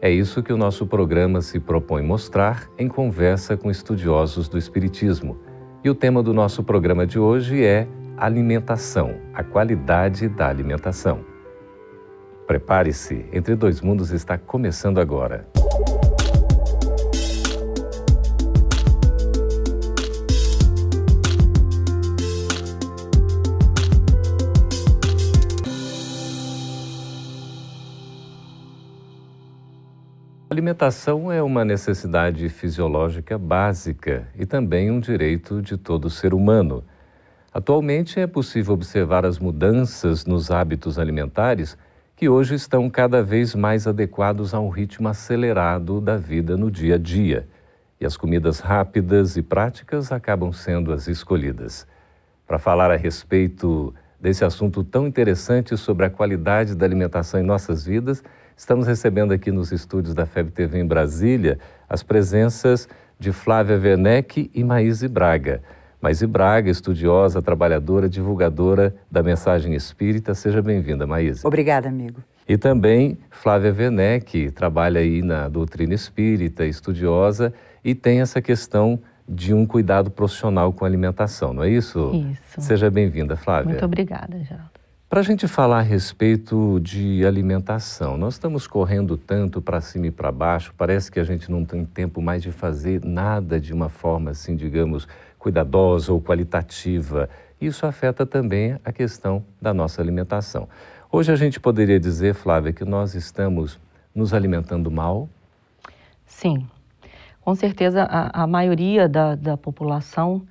É isso que o nosso programa se propõe mostrar em conversa com estudiosos do Espiritismo. E o tema do nosso programa de hoje é alimentação, a qualidade da alimentação. Prepare-se, Entre Dois Mundos está começando agora. Alimentação é uma necessidade fisiológica básica e também um direito de todo ser humano. Atualmente é possível observar as mudanças nos hábitos alimentares que hoje estão cada vez mais adequados a um ritmo acelerado da vida no dia a dia. E as comidas rápidas e práticas acabam sendo as escolhidas. Para falar a respeito desse assunto tão interessante sobre a qualidade da alimentação em nossas vidas, Estamos recebendo aqui nos estúdios da FEB TV em Brasília as presenças de Flávia Werneck e Maíse Braga. Maíse Braga, estudiosa, trabalhadora, divulgadora da mensagem espírita. Seja bem-vinda, Maíse. Obrigada, amigo. E também Flávia Werneck, trabalha aí na doutrina espírita, estudiosa e tem essa questão de um cuidado profissional com a alimentação, não é isso? Isso. Seja bem-vinda, Flávia. Muito obrigada, Geraldo. Para a gente falar a respeito de alimentação, nós estamos correndo tanto para cima e para baixo, parece que a gente não tem tempo mais de fazer nada de uma forma assim, digamos, cuidadosa ou qualitativa. Isso afeta também a questão da nossa alimentação. Hoje a gente poderia dizer, Flávia, que nós estamos nos alimentando mal? Sim, com certeza a, a maioria da, da população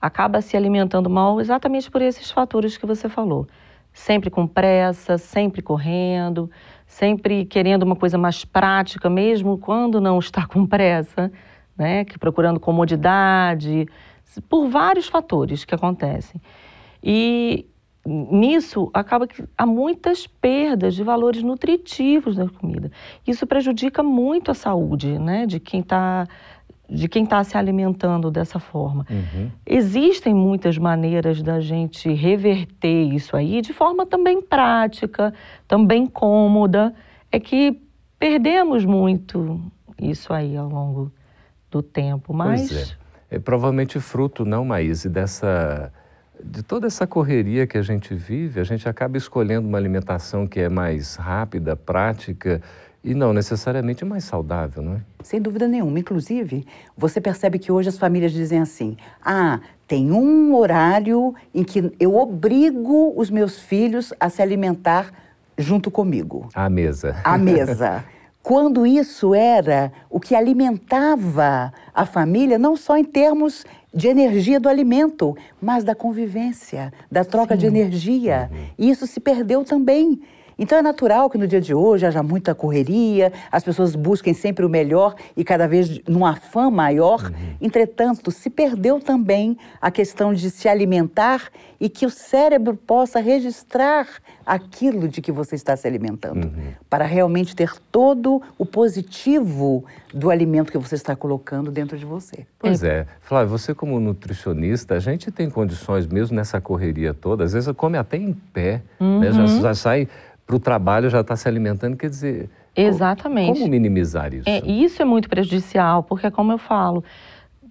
acaba se alimentando mal exatamente por esses fatores que você falou sempre com pressa, sempre correndo, sempre querendo uma coisa mais prática, mesmo quando não está com pressa, né? Que procurando comodidade, por vários fatores que acontecem. E nisso acaba que há muitas perdas de valores nutritivos da comida. Isso prejudica muito a saúde, né? De quem está de quem está se alimentando dessa forma. Uhum. Existem muitas maneiras da gente reverter isso aí de forma também prática, também cômoda. É que perdemos muito isso aí ao longo do tempo, mas... É. é provavelmente fruto, não, Maíse, dessa... De toda essa correria que a gente vive, a gente acaba escolhendo uma alimentação que é mais rápida, prática, e não necessariamente mais saudável, não é? Sem dúvida nenhuma. Inclusive, você percebe que hoje as famílias dizem assim: ah, tem um horário em que eu obrigo os meus filhos a se alimentar junto comigo. À mesa. À mesa. Quando isso era o que alimentava a família, não só em termos de energia do alimento, mas da convivência, da troca Sim. de energia. Uhum. E isso se perdeu também. Então é natural que no dia de hoje haja muita correria, as pessoas busquem sempre o melhor e cada vez num afã maior. Uhum. Entretanto, se perdeu também a questão de se alimentar e que o cérebro possa registrar aquilo de que você está se alimentando, uhum. para realmente ter todo o positivo do alimento que você está colocando dentro de você. Pois é. Flávio, você como nutricionista, a gente tem condições mesmo nessa correria toda, às vezes come até em pé, uhum. né? já, uhum. já sai para o trabalho já está se alimentando, quer dizer. Exatamente. Como minimizar isso? É, isso é muito prejudicial, porque, como eu falo,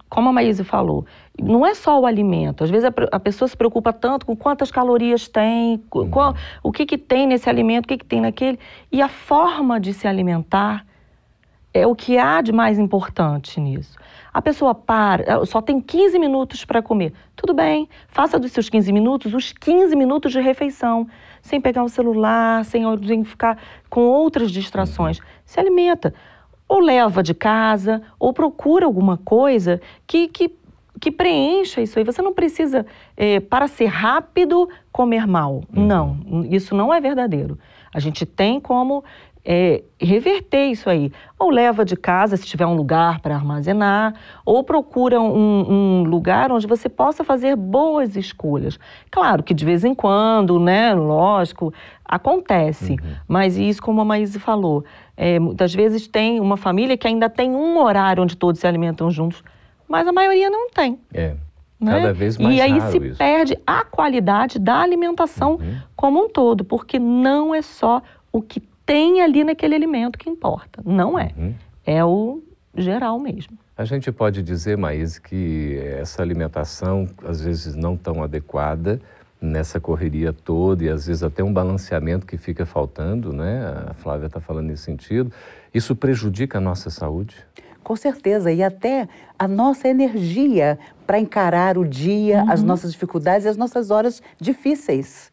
como a Maísa falou, não é só o alimento. Às vezes a, a pessoa se preocupa tanto com quantas calorias tem, uhum. qual, o que, que tem nesse alimento, o que, que tem naquele. E a forma de se alimentar é o que há de mais importante nisso. A pessoa para, só tem 15 minutos para comer. Tudo bem, faça dos seus 15 minutos os 15 minutos de refeição sem pegar o celular, sem, ficar com outras distrações. Se alimenta. Ou leva de casa, ou procura alguma coisa que, que, que preencha isso aí. Você não precisa, é, para ser rápido, comer mal. Uhum. Não, isso não é verdadeiro. A gente tem como é, reverter isso aí. Ou leva de casa, se tiver um lugar para armazenar, ou procura um, um, lugar onde você possa fazer boas escolhas. Claro que de vez em quando, né, lógico, acontece, uhum. mas isso, como a Maíse falou, é, muitas vezes tem uma família que ainda tem um horário onde todos se alimentam juntos, mas a maioria não tem. É. Né? Cada vez mais E aí se isso. perde a qualidade da alimentação uhum. como um todo, porque não é só o que tem ali naquele alimento que importa. Não é. Uhum. É o geral mesmo. A gente pode dizer, Maís, que essa alimentação, às vezes não tão adequada, nessa correria toda e às vezes até um balanceamento que fica faltando, né? A Flávia está falando nesse sentido. Isso prejudica a nossa saúde? Com certeza, e até a nossa energia para encarar o dia, uhum. as nossas dificuldades e as nossas horas difíceis.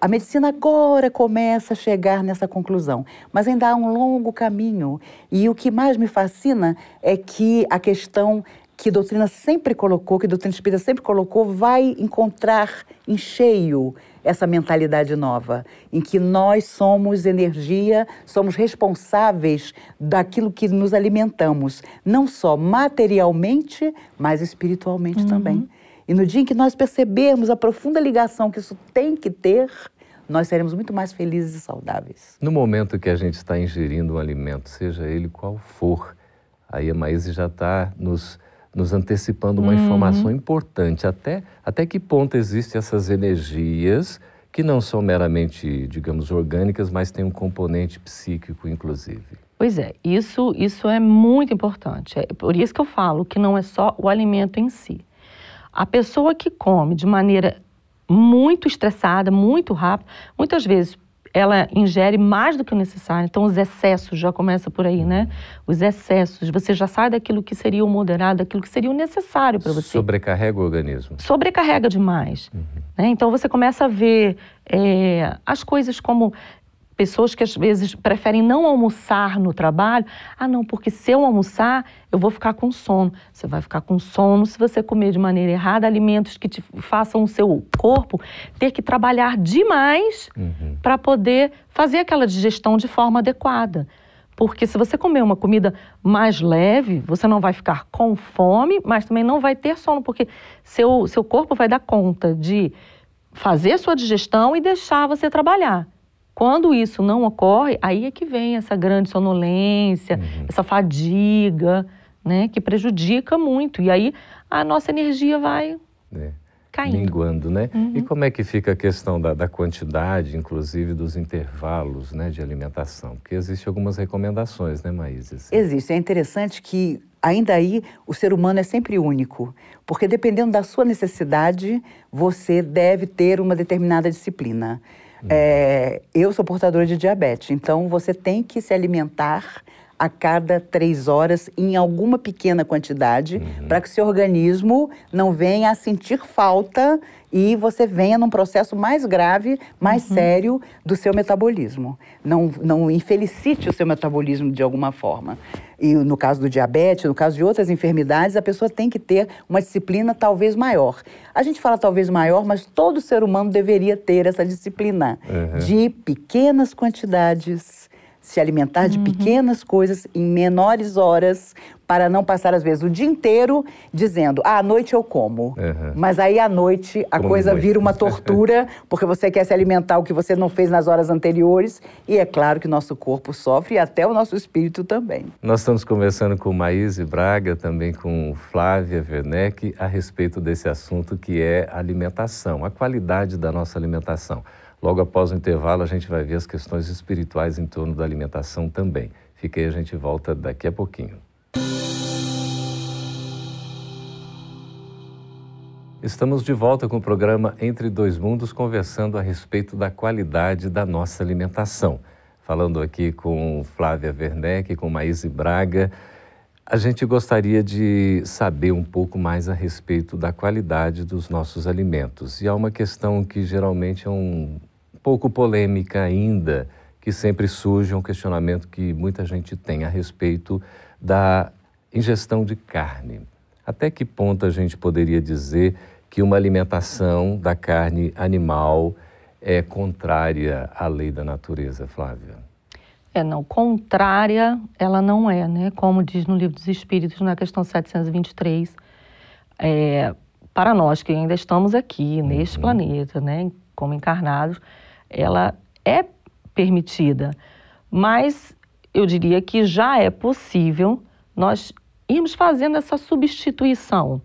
A medicina agora começa a chegar nessa conclusão, mas ainda há um longo caminho. E o que mais me fascina é que a questão que a doutrina sempre colocou, que a doutrina espírita sempre colocou, vai encontrar em cheio essa mentalidade nova, em que nós somos energia, somos responsáveis daquilo que nos alimentamos, não só materialmente, mas espiritualmente uhum. também. E no dia em que nós percebermos a profunda ligação que isso tem que ter, nós seremos muito mais felizes e saudáveis. No momento que a gente está ingerindo um alimento, seja ele qual for, aí a Maíse já está nos, nos antecipando uma uhum. informação importante. Até, até que ponto existem essas energias que não são meramente, digamos, orgânicas, mas têm um componente psíquico, inclusive? Pois é, isso, isso é muito importante. É por isso que eu falo que não é só o alimento em si. A pessoa que come de maneira muito estressada, muito rápida, muitas vezes ela ingere mais do que o necessário. Então, os excessos já começa por aí, né? Os excessos. Você já sai daquilo que seria o moderado, daquilo que seria o necessário para você. Sobrecarrega o organismo. Sobrecarrega demais. Uhum. Né? Então, você começa a ver é, as coisas como pessoas que às vezes preferem não almoçar no trabalho. Ah, não, porque se eu almoçar, eu vou ficar com sono. Você vai ficar com sono se você comer de maneira errada alimentos que te façam o seu corpo ter que trabalhar demais uhum. para poder fazer aquela digestão de forma adequada. Porque se você comer uma comida mais leve, você não vai ficar com fome, mas também não vai ter sono, porque seu, seu corpo vai dar conta de fazer sua digestão e deixar você trabalhar. Quando isso não ocorre, aí é que vem essa grande sonolência, uhum. essa fadiga, né, que prejudica muito. E aí a nossa energia vai é. caindo. Minguando, né? Uhum. E como é que fica a questão da, da, quantidade, inclusive dos intervalos né, de alimentação? Porque existem algumas recomendações, né, Maísa? Existe. É interessante que ainda aí o ser humano é sempre único, porque dependendo da sua necessidade, você deve ter uma determinada disciplina. É, eu sou portadora de diabetes, então você tem que se alimentar a cada três horas em alguma pequena quantidade uhum. para que seu organismo não venha a sentir falta e você venha num processo mais grave, mais uhum. sério do seu metabolismo. Não, não infelicite o seu metabolismo de alguma forma. E no caso do diabetes, no caso de outras enfermidades, a pessoa tem que ter uma disciplina talvez maior. A gente fala talvez maior, mas todo ser humano deveria ter essa disciplina uhum. de pequenas quantidades se alimentar de uhum. pequenas coisas em menores horas, para não passar, às vezes, o dia inteiro dizendo, ah, à noite eu como. Uhum. Mas aí à noite a como coisa vira uma tortura, porque você quer se alimentar o que você não fez nas horas anteriores. E é claro que nosso corpo sofre e até o nosso espírito também. Nós estamos conversando com Maíse Braga, também com Flávia Werneck, a respeito desse assunto que é alimentação, a qualidade da nossa alimentação. Logo após o intervalo, a gente vai ver as questões espirituais em torno da alimentação também. Fique aí, a gente volta daqui a pouquinho. Estamos de volta com o programa Entre Dois Mundos, conversando a respeito da qualidade da nossa alimentação. Falando aqui com Flávia Werneck, com Maíse Braga. A gente gostaria de saber um pouco mais a respeito da qualidade dos nossos alimentos. E há uma questão que geralmente é um pouco polêmica ainda, que sempre surge um questionamento que muita gente tem a respeito da ingestão de carne. Até que ponto a gente poderia dizer que uma alimentação da carne animal é contrária à lei da natureza, Flávia? É, não, contrária ela não é, né? Como diz no Livro dos Espíritos, na questão 723, é, para nós que ainda estamos aqui, neste uhum. planeta, né, como encarnados, ela é permitida. Mas eu diria que já é possível nós irmos fazendo essa substituição,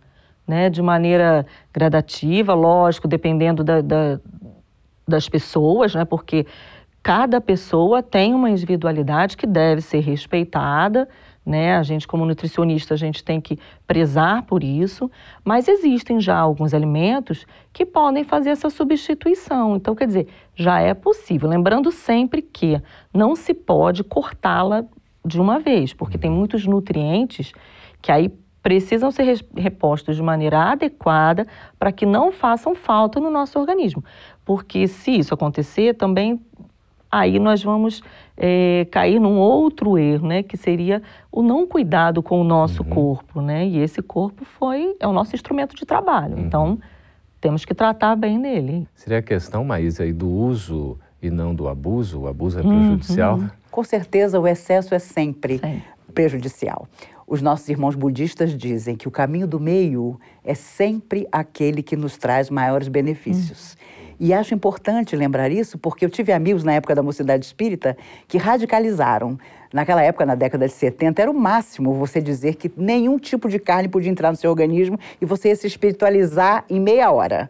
né, de maneira gradativa, lógico, dependendo da, da, das pessoas, né, porque cada pessoa tem uma individualidade que deve ser respeitada, né? A gente, como nutricionista, a gente tem que prezar por isso, mas existem já alguns alimentos que podem fazer essa substituição. Então, quer dizer, já é possível. Lembrando sempre que não se pode cortá-la de uma vez, porque tem muitos nutrientes que aí precisam ser repostos de maneira adequada para que não façam falta no nosso organismo. Porque se isso acontecer, também aí nós vamos é, cair num outro erro, né, que seria o não cuidado com o nosso uhum. corpo, né? E esse corpo foi é o nosso instrumento de trabalho. Uhum. Então temos que tratar bem dele. Seria a questão, Maísa, aí do uso e não do abuso? O abuso é prejudicial? Uhum. Com certeza, o excesso é sempre Sim. prejudicial. Os nossos irmãos budistas dizem que o caminho do meio é sempre aquele que nos traz maiores benefícios. Hum. E acho importante lembrar isso porque eu tive amigos na época da mocidade espírita que radicalizaram. Naquela época, na década de 70, era o máximo você dizer que nenhum tipo de carne podia entrar no seu organismo e você ia se espiritualizar em meia hora.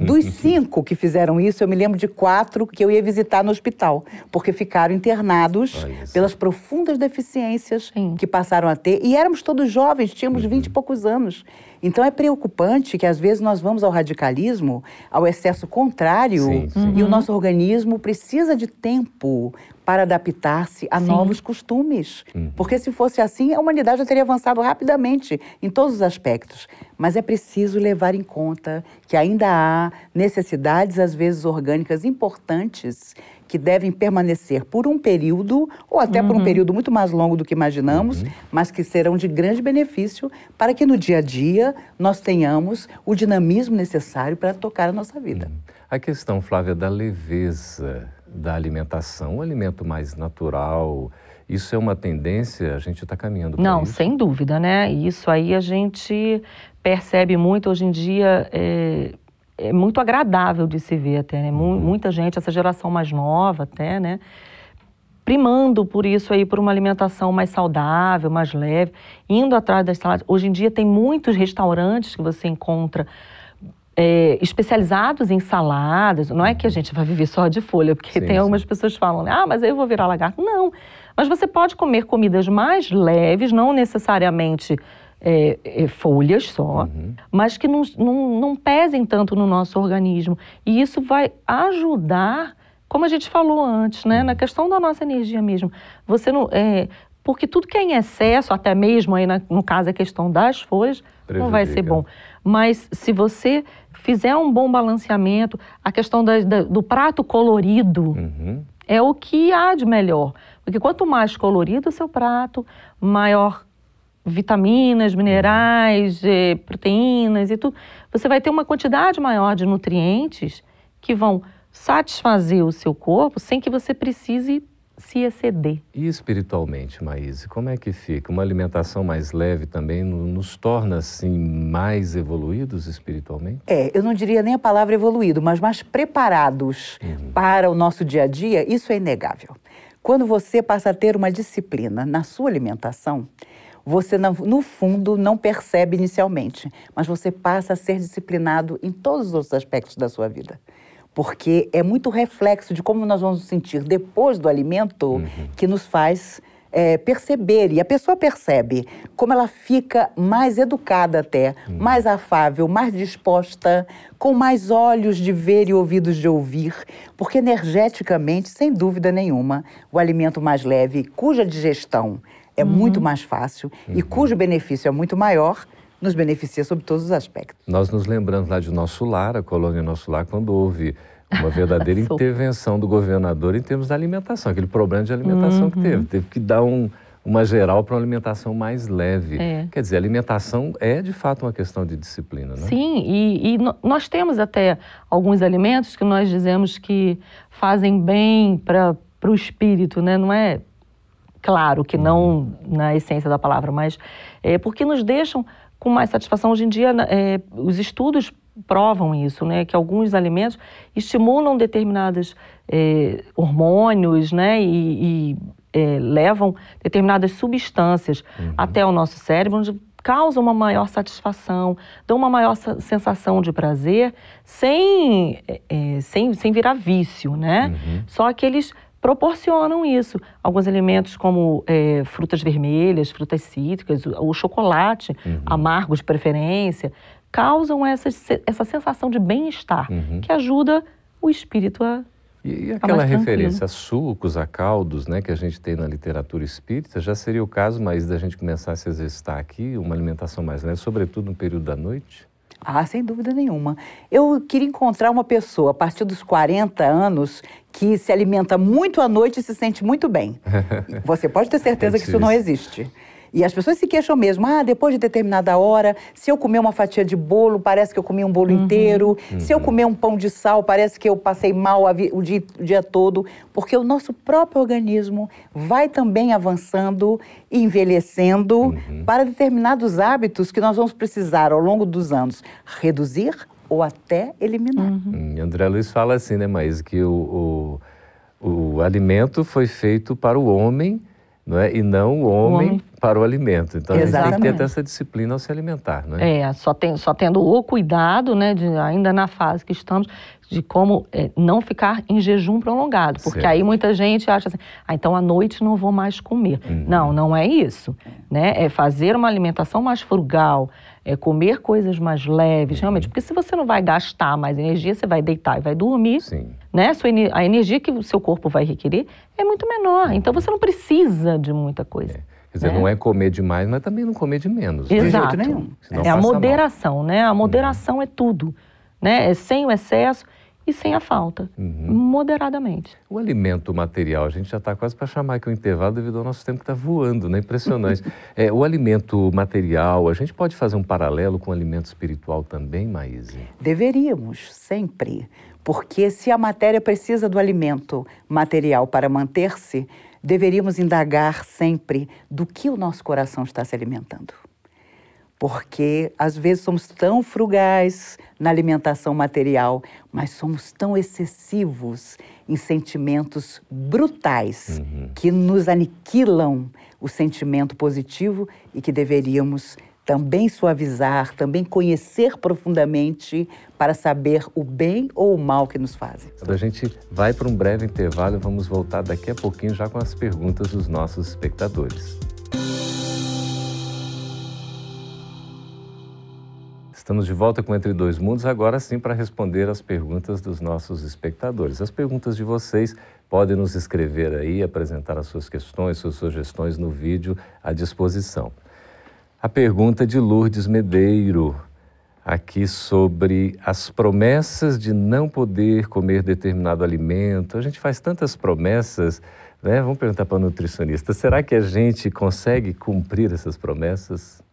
Dos cinco que fizeram isso, eu me lembro de quatro que eu ia visitar no hospital, porque ficaram internados pelas profundas deficiências Sim. que passaram a ter. E éramos todos jovens, tínhamos vinte uhum. e poucos anos. Então é preocupante que às vezes nós vamos ao radicalismo, ao excesso contrário, sim, sim. e uhum. o nosso organismo precisa de tempo para adaptar-se a sim. novos costumes. Uhum. Porque se fosse assim, a humanidade já teria avançado rapidamente em todos os aspectos. Mas é preciso levar em conta que ainda há necessidades, às vezes orgânicas importantes, que devem permanecer por um período, ou até uhum. por um uhum. período muito mais longo do que imaginamos, uhum. mas que serão de grande benefício para que no dia a dia nós tenhamos o dinamismo necessário para tocar a nossa vida. Uhum. A questão, Flávia, da leveza da alimentação, um alimento mais natural, isso é uma tendência, a gente está caminhando Não, isso? sem dúvida, né? Isso aí a gente percebe muito hoje em dia. É é muito agradável de se ver até, né? Uhum. Muita gente, essa geração mais nova até, né? Primando por isso aí, por uma alimentação mais saudável, mais leve, indo atrás das saladas. Hoje em dia tem muitos restaurantes que você encontra é, especializados em saladas. Não é que a gente vai viver só de folha, porque sim, tem algumas pessoas que falam, ah, mas eu vou virar lagarto. Não, mas você pode comer comidas mais leves, não necessariamente é, é, folhas só, uhum. mas que não, não, não pesem tanto no nosso organismo. E isso vai ajudar, como a gente falou antes, né, na uhum. questão da nossa energia mesmo. Você não. É, porque tudo que é em excesso, até mesmo aí na, no caso a questão das folhas, Prejudica. não vai ser bom. Mas se você fizer um bom balanceamento, a questão da, da, do prato colorido uhum. é o que há de melhor. Porque quanto mais colorido o seu prato, maior vitaminas, minerais, eh, proteínas e tudo, você vai ter uma quantidade maior de nutrientes que vão satisfazer o seu corpo sem que você precise se exceder. E espiritualmente, Maíse, como é que fica? Uma alimentação mais leve também nos torna, assim, mais evoluídos espiritualmente? É, eu não diria nem a palavra evoluído, mas mais preparados uhum. para o nosso dia a dia, isso é inegável. Quando você passa a ter uma disciplina na sua alimentação, você, no fundo, não percebe inicialmente, mas você passa a ser disciplinado em todos os outros aspectos da sua vida. Porque é muito reflexo de como nós vamos nos sentir depois do alimento uhum. que nos faz é, perceber, e a pessoa percebe como ela fica mais educada até, uhum. mais afável, mais disposta, com mais olhos de ver e ouvidos de ouvir, porque energeticamente, sem dúvida nenhuma, o alimento mais leve, cuja digestão é uhum. muito mais fácil uhum. e cujo benefício é muito maior, nos beneficia sob todos os aspectos. Nós nos lembramos lá de Nosso Lar, a colônia Nosso Lar, quando houve uma verdadeira intervenção do governador em termos da alimentação, aquele problema de alimentação uhum. que teve. Teve que dar um, uma geral para uma alimentação mais leve. É. Quer dizer, alimentação é de fato uma questão de disciplina, né? Sim, e, e nós temos até alguns alimentos que nós dizemos que fazem bem para o espírito, né? Não é claro que não na essência da palavra, mas é, porque nos deixam com mais satisfação. Hoje em dia, é, os estudos provam isso, né? Que alguns alimentos estimulam determinados é, hormônios, né? E, e é, levam determinadas substâncias uhum. até o nosso cérebro, onde causam uma maior satisfação, dão uma maior sensação de prazer, sem, é, é, sem, sem virar vício, né? Uhum. Só que eles proporcionam isso. Alguns alimentos como é, frutas vermelhas, frutas cítricas, o chocolate uhum. amargo de preferência, causam essa, essa sensação de bem-estar, uhum. que ajuda o espírito a e, e aquela referência a sucos, a caldos, né, que a gente tem na literatura espírita, já seria o caso mais da gente começar a se exercitar aqui, uma alimentação mais leve, sobretudo no período da noite? Ah, sem dúvida nenhuma. Eu queria encontrar uma pessoa a partir dos 40 anos que se alimenta muito à noite e se sente muito bem. Você pode ter certeza é que isso não existe. E as pessoas se queixam mesmo. Ah, depois de determinada hora, se eu comer uma fatia de bolo, parece que eu comi um bolo uhum. inteiro. Uhum. Se eu comer um pão de sal, parece que eu passei mal o dia, o dia todo. Porque o nosso próprio organismo vai também avançando e envelhecendo uhum. para determinados hábitos que nós vamos precisar ao longo dos anos reduzir ou até eliminar. Uhum. Hum, André Luiz fala assim, né, Maís, que o, o, o alimento foi feito para o homem não é? e não o homem, o homem. para o alimento. Então Exatamente. a gente tem que ter essa disciplina ao se alimentar. Não é? é, só, tem, só tendo o cuidado, né, de, ainda na fase que estamos, de como é, não ficar em jejum prolongado. Porque certo. aí muita gente acha assim, ah, então à noite não vou mais comer. Uhum. Não, não é isso. Né? É fazer uma alimentação mais frugal, é comer coisas mais leves, uhum. realmente. Porque se você não vai gastar mais energia, você vai deitar e vai dormir. Sim. Né? A energia que o seu corpo vai requerer é muito menor. Uhum. Então você não precisa de muita coisa. É. Quer dizer, né? não é comer demais, mas também não comer de menos. Exato. De nenhum. É a moderação, mal. né? A moderação uhum. é tudo. Né? É sem o excesso e sem a falta, uhum. moderadamente. O alimento material, a gente já está quase para chamar aqui o intervalo devido ao nosso tempo que está voando, né? Impressionante. é, o alimento material, a gente pode fazer um paralelo com o alimento espiritual também, Maíse? Deveríamos, sempre. Porque se a matéria precisa do alimento material para manter-se, deveríamos indagar sempre do que o nosso coração está se alimentando porque às vezes somos tão frugais na alimentação material, mas somos tão excessivos em sentimentos brutais uhum. que nos aniquilam o sentimento positivo e que deveríamos também suavizar, também conhecer profundamente para saber o bem ou o mal que nos fazem. A gente vai para um breve intervalo e vamos voltar daqui a pouquinho já com as perguntas dos nossos espectadores. Estamos de volta com Entre Dois Mundos, agora sim para responder as perguntas dos nossos espectadores. As perguntas de vocês podem nos escrever aí, apresentar as suas questões, suas sugestões no vídeo à disposição. A pergunta de Lourdes Medeiro, aqui sobre as promessas de não poder comer determinado alimento. A gente faz tantas promessas, né? Vamos perguntar para o nutricionista: será que a gente consegue cumprir essas promessas?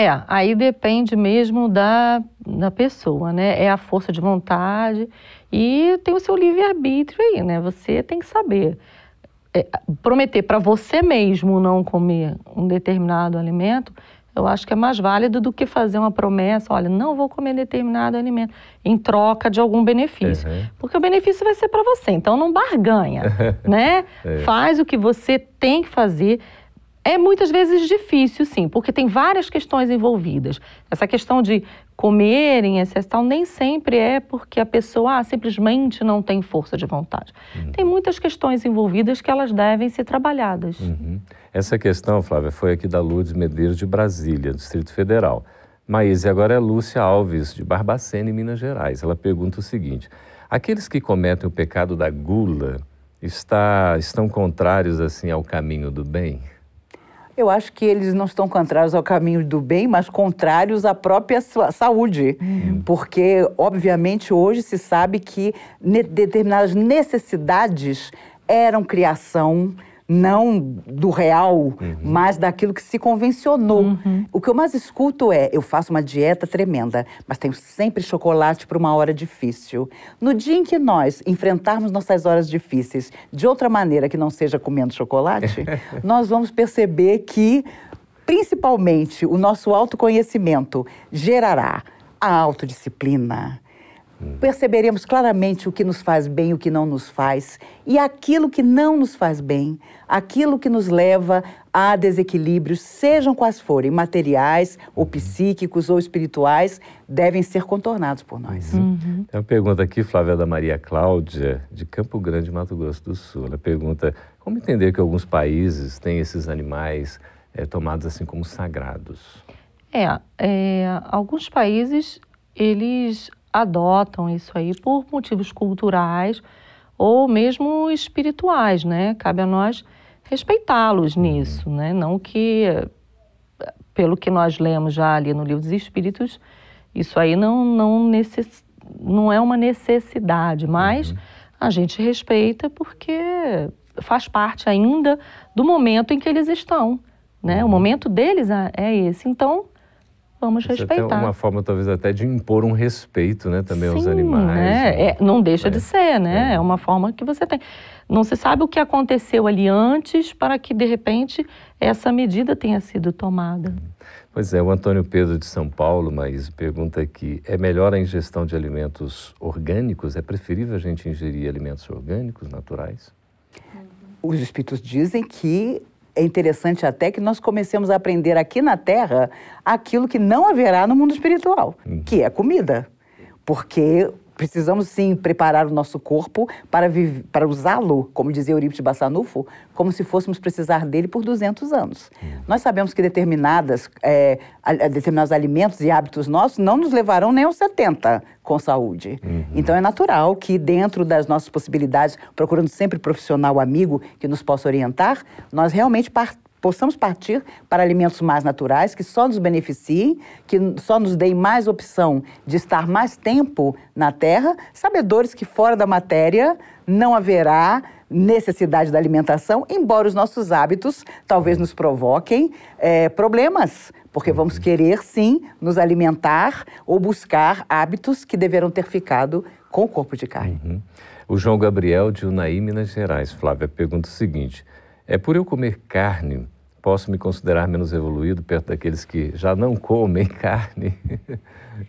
É, aí depende mesmo da, da pessoa, né? É a força de vontade e tem o seu livre-arbítrio aí, né? Você tem que saber. É, prometer para você mesmo não comer um determinado alimento, eu acho que é mais válido do que fazer uma promessa, olha, não vou comer determinado alimento, em troca de algum benefício. Uhum. Porque o benefício vai ser para você, então não barganha, né? É. Faz o que você tem que fazer é muitas vezes difícil, sim, porque tem várias questões envolvidas. Essa questão de comer em excesso tal, nem sempre é porque a pessoa ah, simplesmente não tem força de vontade. Uhum. Tem muitas questões envolvidas que elas devem ser trabalhadas. Uhum. Essa questão, Flávia, foi aqui da Lourdes Medeiros de Brasília, Distrito Federal. Maíse, agora é Lúcia Alves, de Barbacena, em Minas Gerais. Ela pergunta o seguinte: aqueles que cometem o pecado da gula está, estão contrários assim ao caminho do bem? Eu acho que eles não estão contrários ao caminho do bem, mas contrários à própria saúde. Uhum. Porque, obviamente, hoje se sabe que determinadas necessidades eram criação não do real, uhum. mas daquilo que se convencionou. Uhum. O que eu mais escuto é: eu faço uma dieta tremenda, mas tenho sempre chocolate para uma hora difícil. No dia em que nós enfrentarmos nossas horas difíceis de outra maneira que não seja comendo chocolate, nós vamos perceber que, principalmente, o nosso autoconhecimento gerará a autodisciplina perceberemos claramente o que nos faz bem e o que não nos faz. E aquilo que não nos faz bem, aquilo que nos leva a desequilíbrios, sejam quais forem, materiais ou psíquicos ou espirituais, devem ser contornados por nós. Uhum. Uhum. Tem uma pergunta aqui, Flávia, da Maria Cláudia, de Campo Grande, Mato Grosso do Sul. Ela pergunta como entender que alguns países têm esses animais é, tomados assim como sagrados? É, é alguns países, eles adotam isso aí por motivos culturais ou mesmo espirituais, né? Cabe a nós respeitá-los uhum. nisso, né? Não que, pelo que nós lemos já ali no livro dos Espíritos, isso aí não, não, necess... não é uma necessidade, mas uhum. a gente respeita porque faz parte ainda do momento em que eles estão, né? O uhum. momento deles é, é esse. Então, vamos Isso respeitar. É uma forma, talvez, até de impor um respeito, né, também Sim, aos animais. Né? né? É, não deixa é. de ser, né? É. é uma forma que você tem. Não se sabe o que aconteceu ali antes para que, de repente, essa medida tenha sido tomada. Pois é, o Antônio Pedro de São Paulo, mas pergunta aqui: é melhor a ingestão de alimentos orgânicos? É preferível a gente ingerir alimentos orgânicos, naturais? Os espíritos dizem que é interessante até que nós comecemos a aprender aqui na Terra aquilo que não haverá no mundo espiritual, uhum. que é comida. Porque precisamos sim preparar o nosso corpo para, para usá-lo, como dizia Eurípides Bassanufo, como se fôssemos precisar dele por 200 anos. Uhum. Nós sabemos que determinadas, é, determinados alimentos e hábitos nossos não nos levarão nem aos 70 com saúde. Uhum. Então é natural que dentro das nossas possibilidades, procurando sempre profissional amigo que nos possa orientar, nós realmente partamos possamos partir para alimentos mais naturais, que só nos beneficiem, que só nos deem mais opção de estar mais tempo na Terra, sabedores que fora da matéria não haverá necessidade da alimentação, embora os nossos hábitos talvez nos provoquem é, problemas, porque vamos querer sim nos alimentar ou buscar hábitos que deverão ter ficado com o corpo de carne. Uhum. O João Gabriel de Unaí, Minas Gerais, Flávia, pergunta o seguinte: é por eu comer carne, posso me considerar menos evoluído perto daqueles que já não comem carne?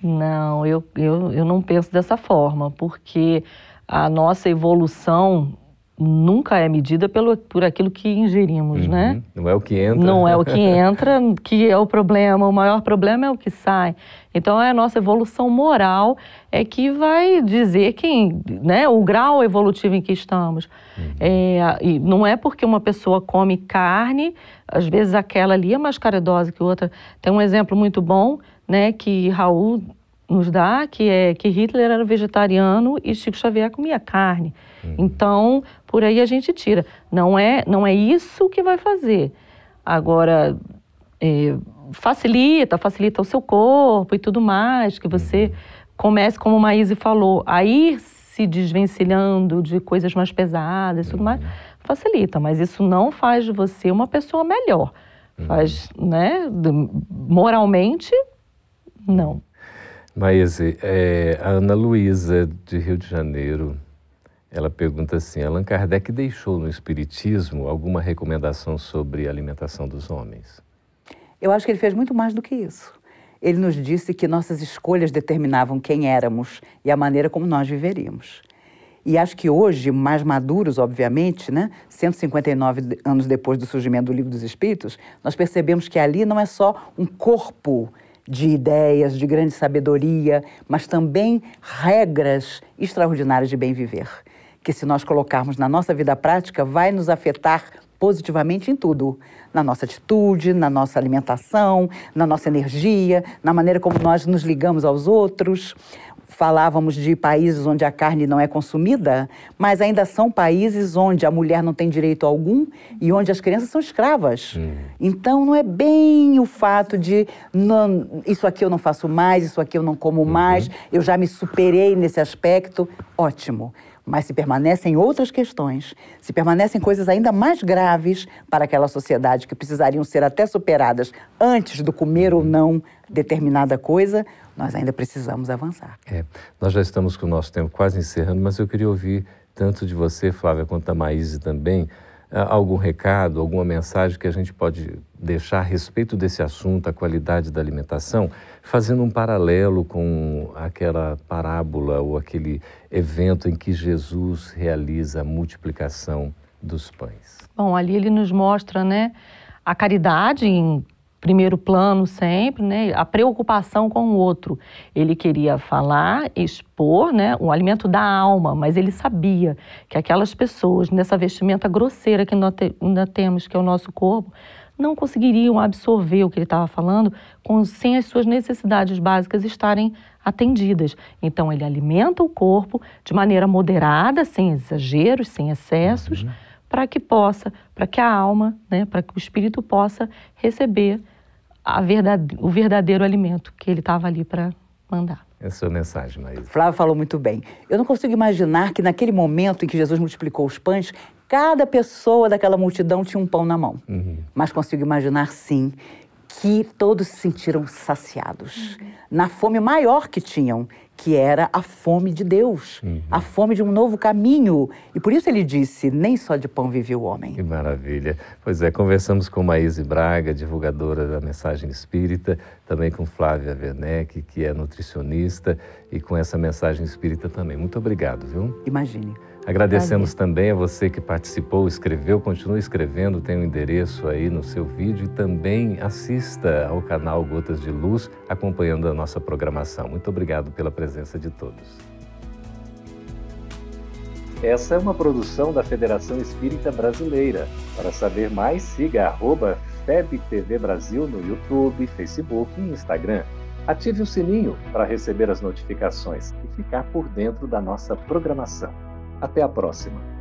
Não, eu, eu, eu não penso dessa forma, porque a nossa evolução nunca é medida pelo, por aquilo que ingerimos, né? uhum. né? Não é o que entra. Não é o que entra que é o problema. O maior problema é o que sai. Então, é a nossa evolução moral é que vai dizer quem, né, o grau evolutivo em que estamos. Uhum. É, e não é porque uma pessoa come carne, às vezes aquela ali é mais caridosa que outra. Tem um exemplo muito bom, né, que Raul nos dá, que é que Hitler era vegetariano e Chico Xavier comia carne. Uhum. Então, por aí a gente tira. Não é, não é isso que vai fazer. Agora, é, facilita, facilita o seu corpo e tudo mais, que você uhum. comece, como o Maíse falou, a ir se desvencilhando de coisas mais pesadas e tudo mais, uhum. facilita, mas isso não faz de você uma pessoa melhor. Uhum. Faz, né, moralmente, não. Maíse, é, a Ana Luísa, de Rio de Janeiro, ela pergunta assim: Allan Kardec deixou no Espiritismo alguma recomendação sobre a alimentação dos homens? Eu acho que ele fez muito mais do que isso. Ele nos disse que nossas escolhas determinavam quem éramos e a maneira como nós viveríamos. E acho que hoje, mais maduros, obviamente, né, 159 anos depois do surgimento do Livro dos Espíritos, nós percebemos que ali não é só um corpo de ideias, de grande sabedoria, mas também regras extraordinárias de bem viver que, se nós colocarmos na nossa vida prática, vai nos afetar positivamente em tudo. Na nossa atitude, na nossa alimentação, na nossa energia, na maneira como nós nos ligamos aos outros. Falávamos de países onde a carne não é consumida, mas ainda são países onde a mulher não tem direito algum e onde as crianças são escravas. Hum. Então não é bem o fato de não, isso aqui eu não faço mais, isso aqui eu não como uhum. mais, eu já me superei nesse aspecto. Ótimo mas se permanecem outras questões, se permanecem coisas ainda mais graves para aquela sociedade que precisariam ser até superadas antes do comer ou não determinada coisa, nós ainda precisamos avançar. É, nós já estamos com o nosso tempo quase encerrando, mas eu queria ouvir tanto de você, Flávia, quanto da Maíse também, ah, algum recado, alguma mensagem que a gente pode deixar a respeito desse assunto, a qualidade da alimentação, fazendo um paralelo com aquela parábola ou aquele evento em que Jesus realiza a multiplicação dos pães? Bom, ali ele nos mostra, né, a caridade em primeiro plano sempre, né? A preocupação com o outro. Ele queria falar, expor, né? O alimento da alma, mas ele sabia que aquelas pessoas nessa vestimenta grosseira que nós ainda temos, que é o nosso corpo, não conseguiriam absorver o que ele estava falando com, sem as suas necessidades básicas estarem atendidas. Então ele alimenta o corpo de maneira moderada, sem exageros, sem excessos. Uhum para que possa, para que a alma, né, para que o espírito possa receber verdade, o verdadeiro alimento que ele estava ali para mandar. Essa é a mensagem, Maísa. Flávio falou muito bem. Eu não consigo imaginar que naquele momento em que Jesus multiplicou os pães, cada pessoa daquela multidão tinha um pão na mão. Uhum. Mas consigo imaginar, sim, que todos se sentiram saciados uhum. na fome maior que tinham, que era a fome de Deus, uhum. a fome de um novo caminho. E por isso ele disse: nem só de pão vive o homem. Que maravilha. Pois é, conversamos com Maíse Braga, divulgadora da mensagem espírita, também com Flávia Werneck, que é nutricionista, e com essa mensagem espírita também. Muito obrigado, viu? Imagine. Agradecemos também a você que participou, escreveu, continue escrevendo, tem o um endereço aí no seu vídeo e também assista ao canal Gotas de Luz, acompanhando a nossa programação. Muito obrigado pela presença de todos. Essa é uma produção da Federação Espírita Brasileira. Para saber mais, siga arroba FebTV Brasil no YouTube, Facebook e Instagram. Ative o sininho para receber as notificações e ficar por dentro da nossa programação. Até a próxima!